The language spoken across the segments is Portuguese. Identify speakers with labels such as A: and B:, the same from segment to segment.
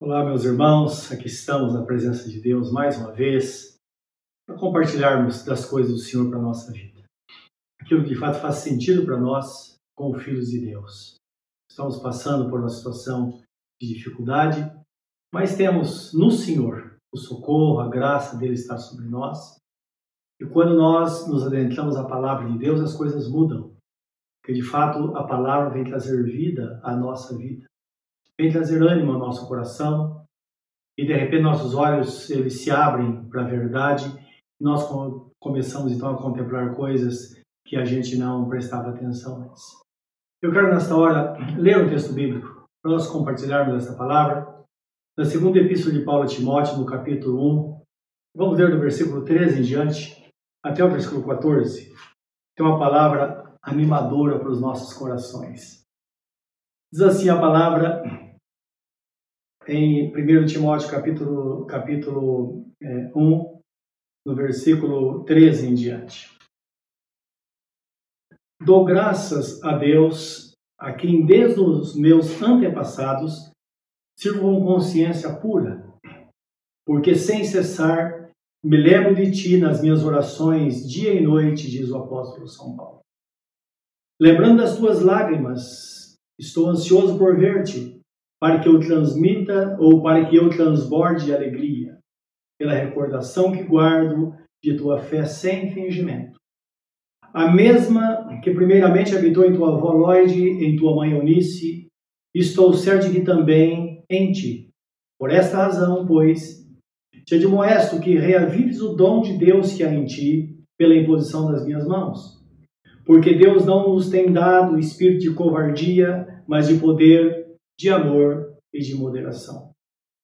A: Olá, meus irmãos, aqui estamos na presença de Deus mais uma vez para compartilharmos das coisas do Senhor para a nossa vida. Aquilo que de fato faz sentido para nós como filhos de Deus. Estamos passando por uma situação de dificuldade, mas temos no Senhor o socorro, a graça dele estar sobre nós. E quando nós nos adentramos à palavra de Deus, as coisas mudam. Porque de fato a palavra vem trazer vida à nossa vida vem trazer ânimo ao nosso coração e de repente nossos olhos eles se abrem para a verdade e nós começamos então a contemplar coisas que a gente não prestava atenção antes. Eu quero nesta hora ler um texto bíblico para nós compartilharmos essa palavra na segunda epístola de Paulo a Timóteo, no capítulo 1. Vamos ler do versículo 13 em diante até o versículo 14. Tem uma palavra animadora para os nossos corações. Diz assim a palavra em 1 Timóteo capítulo, capítulo é, 1, no versículo 13 em diante. Dou graças a Deus, a quem desde os meus antepassados sirvo com consciência pura, porque sem cessar me lembro de ti nas minhas orações dia e noite, diz o apóstolo São Paulo. Lembrando das tuas lágrimas, estou ansioso por ver-te, para que eu transmita ou para que eu transborde alegria, pela recordação que guardo de tua fé sem fingimento. A mesma que primeiramente habitou em tua avó Lloyd, em tua mãe Eunice, estou certo de que também em ti. Por esta razão, pois, te admoesto que reavives o dom de Deus que há em ti pela imposição das minhas mãos. Porque Deus não nos tem dado espírito de covardia, mas de poder, de amor e de moderação.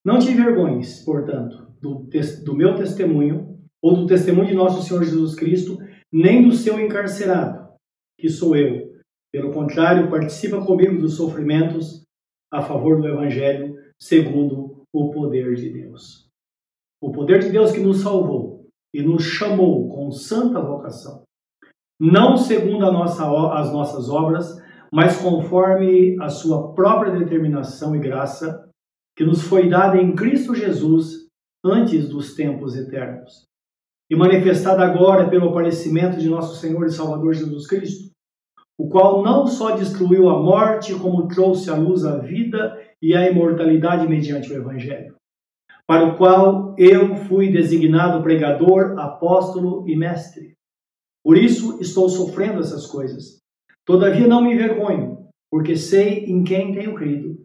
A: Não te envergonhes, portanto, do, do meu testemunho ou do testemunho de nosso Senhor Jesus Cristo, nem do seu encarcerado, que sou eu. Pelo contrário, participa comigo dos sofrimentos a favor do Evangelho, segundo o poder de Deus. O poder de Deus que nos salvou e nos chamou com santa vocação, não segundo nossa, as nossas obras, mas conforme a sua própria determinação e graça, que nos foi dada em Cristo Jesus antes dos tempos eternos, e manifestada agora pelo aparecimento de nosso Senhor e Salvador Jesus Cristo, o qual não só destruiu a morte, como trouxe à luz a vida e a imortalidade mediante o Evangelho, para o qual eu fui designado pregador, apóstolo e mestre. Por isso estou sofrendo essas coisas Todavia não me envergonho, porque sei em quem tenho crido.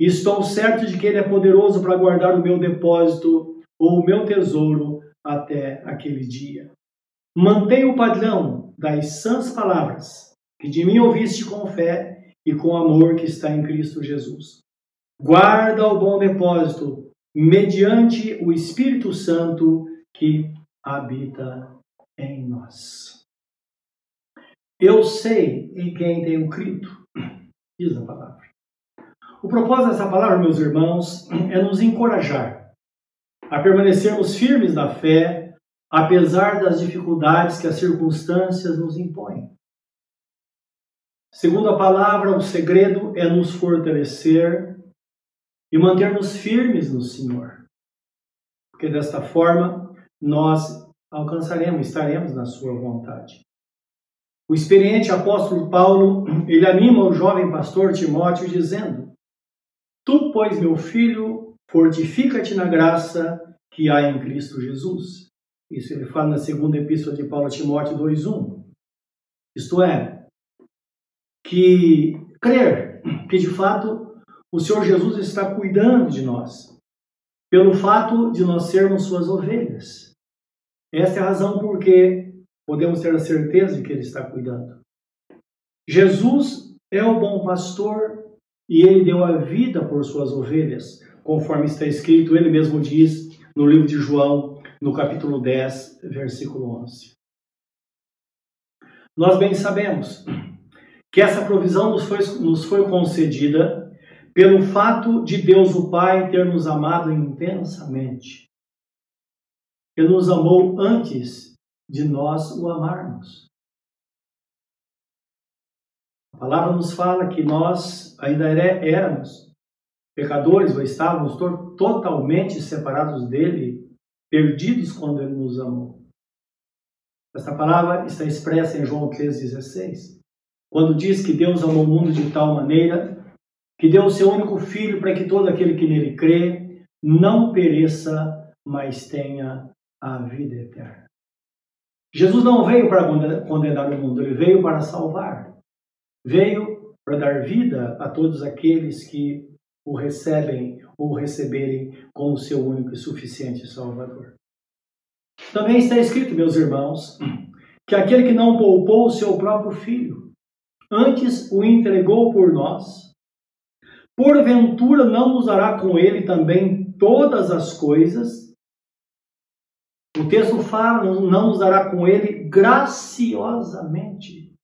A: E estou certo de que Ele é poderoso para guardar o meu depósito ou o meu tesouro até aquele dia. Mantenha o padrão das sãs palavras que de mim ouviste com fé e com amor que está em Cristo Jesus. Guarda o bom depósito mediante o Espírito Santo que habita em nós. Eu sei em quem tenho crido, diz a palavra. O propósito dessa palavra, meus irmãos, é nos encorajar a permanecermos firmes na fé, apesar das dificuldades que as circunstâncias nos impõem. Segundo a palavra, o segredo é nos fortalecer e manter-nos firmes no Senhor, porque desta forma nós alcançaremos, estaremos na Sua vontade. O experiente apóstolo Paulo, ele anima o jovem pastor Timóteo dizendo: Tu, pois, meu filho, fortifica-te na graça que há em Cristo Jesus. Isso ele fala na segunda epístola de Paulo a Timóteo 2:1. Isto é, que crer que de fato o Senhor Jesus está cuidando de nós, pelo fato de nós sermos suas ovelhas. Esta é a razão por que podemos ter a certeza de que Ele está cuidando. Jesus é o bom pastor e ele deu a vida por suas ovelhas, conforme está escrito, ele mesmo diz no livro de João, no capítulo 10, versículo 11. Nós bem sabemos que essa provisão nos foi, nos foi concedida pelo fato de Deus o Pai ter nos amado intensamente. Ele nos amou antes de nós o amarmos. A palavra nos fala que nós ainda éramos pecadores ou estávamos to totalmente separados dele, perdidos quando ele nos amou. Esta palavra está expressa em João 3,16, quando diz que Deus amou o mundo de tal maneira que deu o seu único filho para que todo aquele que nele crê não pereça, mas tenha a vida eterna. Jesus não veio para condenar o mundo, ele veio para salvar. Veio para dar vida a todos aqueles que o recebem ou receberem como seu único e suficiente Salvador. Também está escrito, meus irmãos, que aquele que não poupou o seu próprio filho, antes o entregou por nós, porventura não nos dará com ele também todas as coisas? O texto fala, não nos dará com ele graciosamente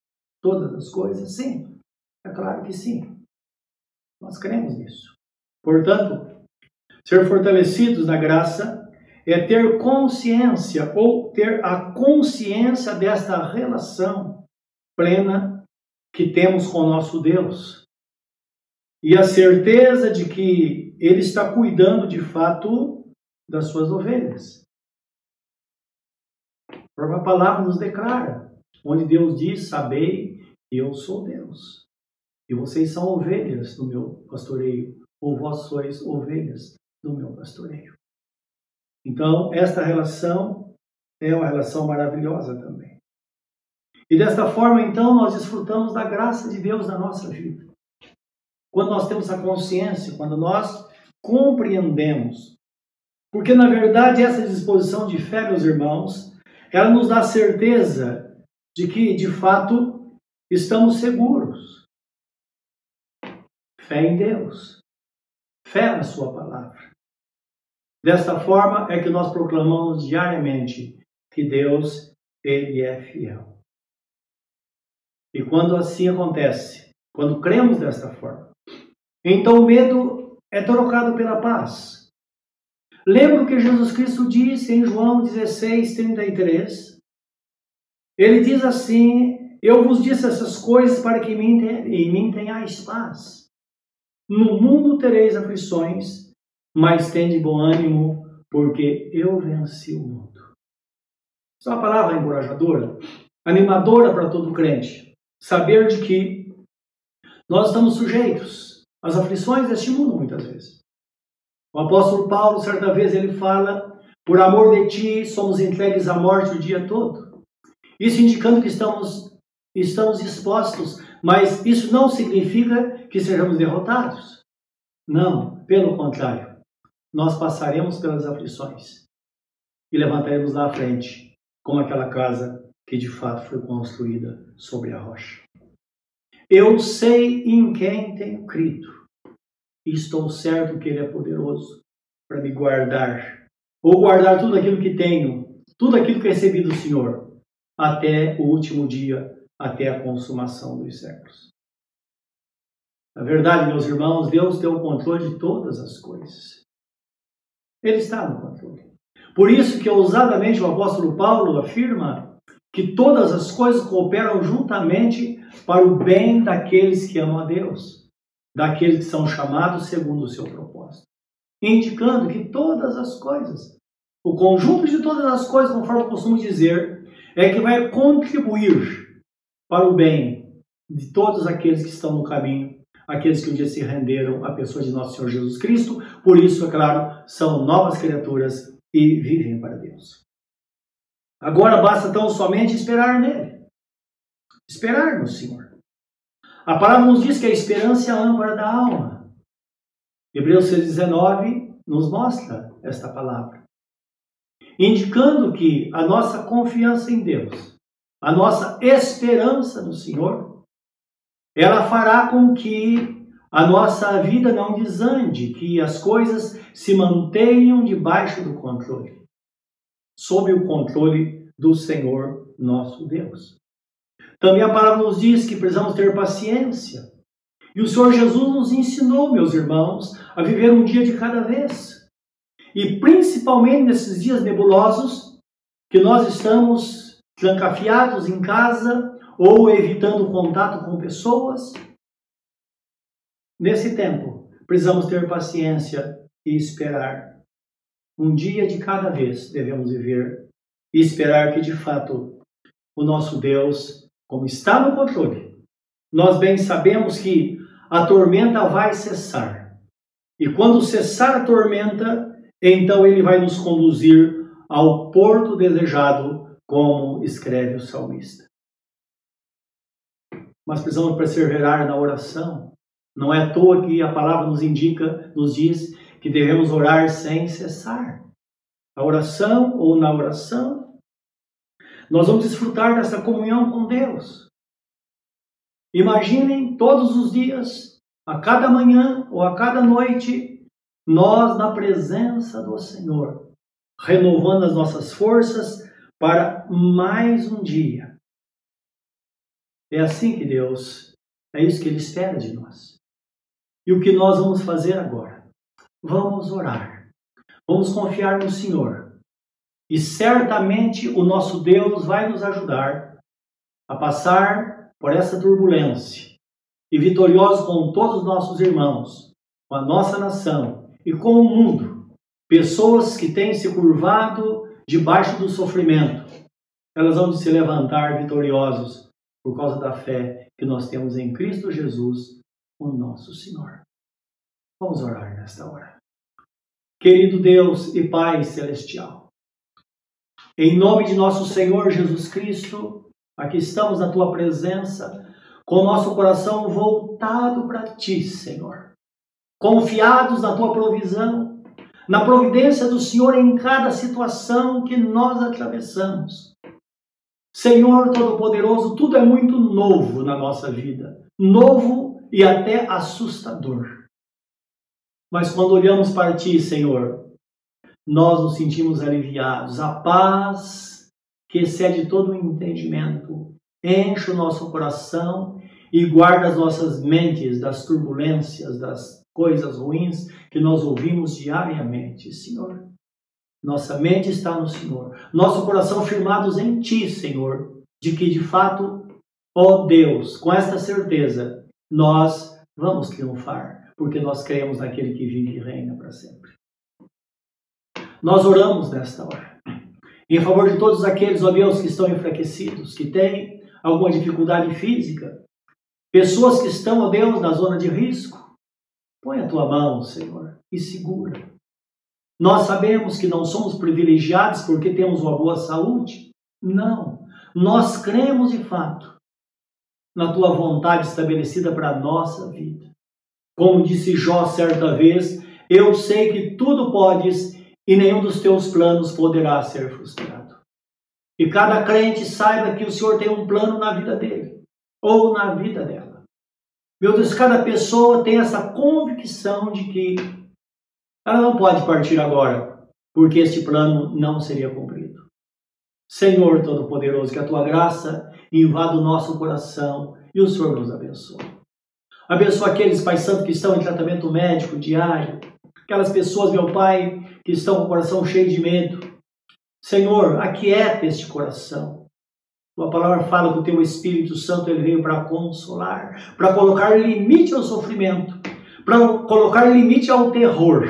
A: todas as coisas? Sim, é claro que sim. Nós cremos nisso. Portanto, ser fortalecidos na graça é ter consciência ou ter a consciência desta relação plena que temos com nosso Deus. E a certeza de que Ele está cuidando de fato das suas ovelhas. A própria palavra nos declara, onde Deus diz: Sabei, eu sou Deus. E vocês são ovelhas do meu pastoreio, ou vós sois ovelhas do meu pastoreio. Então, esta relação é uma relação maravilhosa também. E desta forma, então, nós desfrutamos da graça de Deus na nossa vida. Quando nós temos a consciência, quando nós compreendemos. Porque, na verdade, essa disposição de fé, meus irmãos, ela nos dá certeza de que, de fato, estamos seguros. Fé em Deus. Fé na Sua palavra. Desta forma é que nós proclamamos diariamente que Deus, Ele é fiel. E quando assim acontece, quando cremos desta forma, então o medo é trocado pela paz. Lembra o que Jesus Cristo disse em João 16, 33? Ele diz assim: Eu vos disse essas coisas para que em mim tenhais paz. No mundo tereis aflições, mas tem de bom ânimo, porque eu venci o mundo. Isso é uma palavra encorajadora, animadora para todo crente. Saber de que nós estamos sujeitos às aflições deste mundo, muitas vezes. O apóstolo Paulo, certa vez, ele fala: Por amor de ti, somos entregues à morte o dia todo. Isso indicando que estamos, estamos expostos, mas isso não significa que sejamos derrotados. Não, pelo contrário nós passaremos pelas aflições e levantaremos na frente, como aquela casa que de fato foi construída sobre a rocha. Eu sei em quem tenho crido e estou certo que Ele é poderoso para me guardar, ou guardar tudo aquilo que tenho, tudo aquilo que recebi do Senhor, até o último dia, até a consumação dos séculos. Na verdade, meus irmãos, Deus tem o controle de todas as coisas. Ele está no controle. Por isso que ousadamente o apóstolo Paulo afirma que todas as coisas cooperam juntamente para o bem daqueles que amam a Deus, daqueles que são chamados segundo o seu propósito, indicando que todas as coisas, o conjunto de todas as coisas, conforme eu costumo dizer, é que vai contribuir para o bem de todos aqueles que estão no caminho aqueles que um dia se renderam à pessoa de nosso Senhor Jesus Cristo, por isso, é claro, são novas criaturas e vivem para Deus. Agora basta tão somente esperar nele. Esperar no Senhor. A palavra nos diz que a esperança é a âncora da alma. Hebreus 6,19 nos mostra esta palavra, indicando que a nossa confiança em Deus, a nossa esperança no Senhor, ela fará com que a nossa vida não desande, que as coisas se mantenham debaixo do controle, sob o controle do Senhor nosso Deus. Também a palavra nos diz que precisamos ter paciência. E o Senhor Jesus nos ensinou, meus irmãos, a viver um dia de cada vez. E principalmente nesses dias nebulosos, que nós estamos trancafiados em casa, ou evitando contato com pessoas. Nesse tempo, precisamos ter paciência e esperar. Um dia de cada vez devemos viver e esperar que de fato o nosso Deus, como está no controle, nós bem sabemos que a tormenta vai cessar. E quando cessar a tormenta, então ele vai nos conduzir ao porto desejado, como escreve o salmista. Mas precisamos perseverar na oração. Não é à toa que a palavra nos indica, nos diz que devemos orar sem cessar. A oração ou na oração, nós vamos desfrutar dessa comunhão com Deus. Imaginem todos os dias, a cada manhã ou a cada noite, nós na presença do Senhor, renovando as nossas forças para mais um dia. É assim que Deus, é isso que Ele espera de nós. E o que nós vamos fazer agora? Vamos orar. Vamos confiar no Senhor. E certamente o nosso Deus vai nos ajudar a passar por essa turbulência e vitoriosos com todos os nossos irmãos, com a nossa nação e com o mundo. Pessoas que têm se curvado debaixo do sofrimento, elas vão se levantar vitoriosos por causa da fé que nós temos em Cristo Jesus, o nosso Senhor. Vamos orar nesta hora. Querido Deus e Pai Celestial, em nome de nosso Senhor Jesus Cristo, aqui estamos na tua presença, com o nosso coração voltado para ti, Senhor, confiados na tua provisão, na providência do Senhor em cada situação que nós atravessamos. Senhor Todo-Poderoso, tudo é muito novo na nossa vida, novo e até assustador. Mas quando olhamos para Ti, Senhor, nós nos sentimos aliviados. A paz que excede todo o entendimento enche o nosso coração e guarda as nossas mentes das turbulências, das coisas ruins que nós ouvimos diariamente, Senhor. Nossa mente está no Senhor. Nosso coração firmados em Ti, Senhor. De que, de fato, ó Deus, com esta certeza, nós vamos triunfar. Porque nós cremos naquele que vive e reina para sempre. Nós oramos nesta hora. Em favor de todos aqueles, ó Deus, que estão enfraquecidos, que têm alguma dificuldade física, pessoas que estão, ó Deus, na zona de risco, põe a tua mão, Senhor, e segura. Nós sabemos que não somos privilegiados porque temos uma boa saúde. Não. Nós cremos de fato na tua vontade estabelecida para a nossa vida. Como disse Jó certa vez, eu sei que tudo podes e nenhum dos teus planos poderá ser frustrado. E cada crente saiba que o Senhor tem um plano na vida dele ou na vida dela. Meu Deus, cada pessoa tem essa convicção de que ela não pode partir agora, porque este plano não seria cumprido. Senhor Todo-Poderoso, que a tua graça invada o nosso coração e o Senhor nos abençoe. Abençoa aqueles, Pai Santo, que estão em tratamento médico diário, aquelas pessoas, meu Pai, que estão com o coração cheio de medo. Senhor, aquieta este coração. Tua palavra fala que o teu Espírito Santo ele veio para consolar, para colocar limite ao sofrimento, para colocar limite ao terror.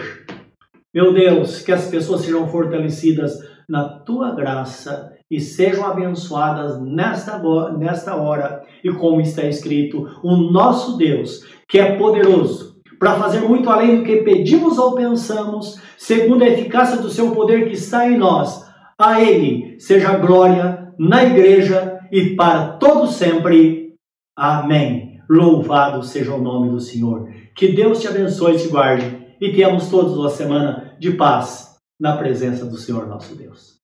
A: Meu Deus, que as pessoas sejam fortalecidas na tua graça e sejam abençoadas nesta, nesta hora. E como está escrito, o nosso Deus, que é poderoso para fazer muito além do que pedimos ou pensamos, segundo a eficácia do seu poder que está em nós, a Ele seja glória na igreja e para todo sempre. Amém. Louvado seja o nome do Senhor. Que Deus te abençoe e te guarde e tenhamos todos uma semana de paz na presença do Senhor nosso Deus.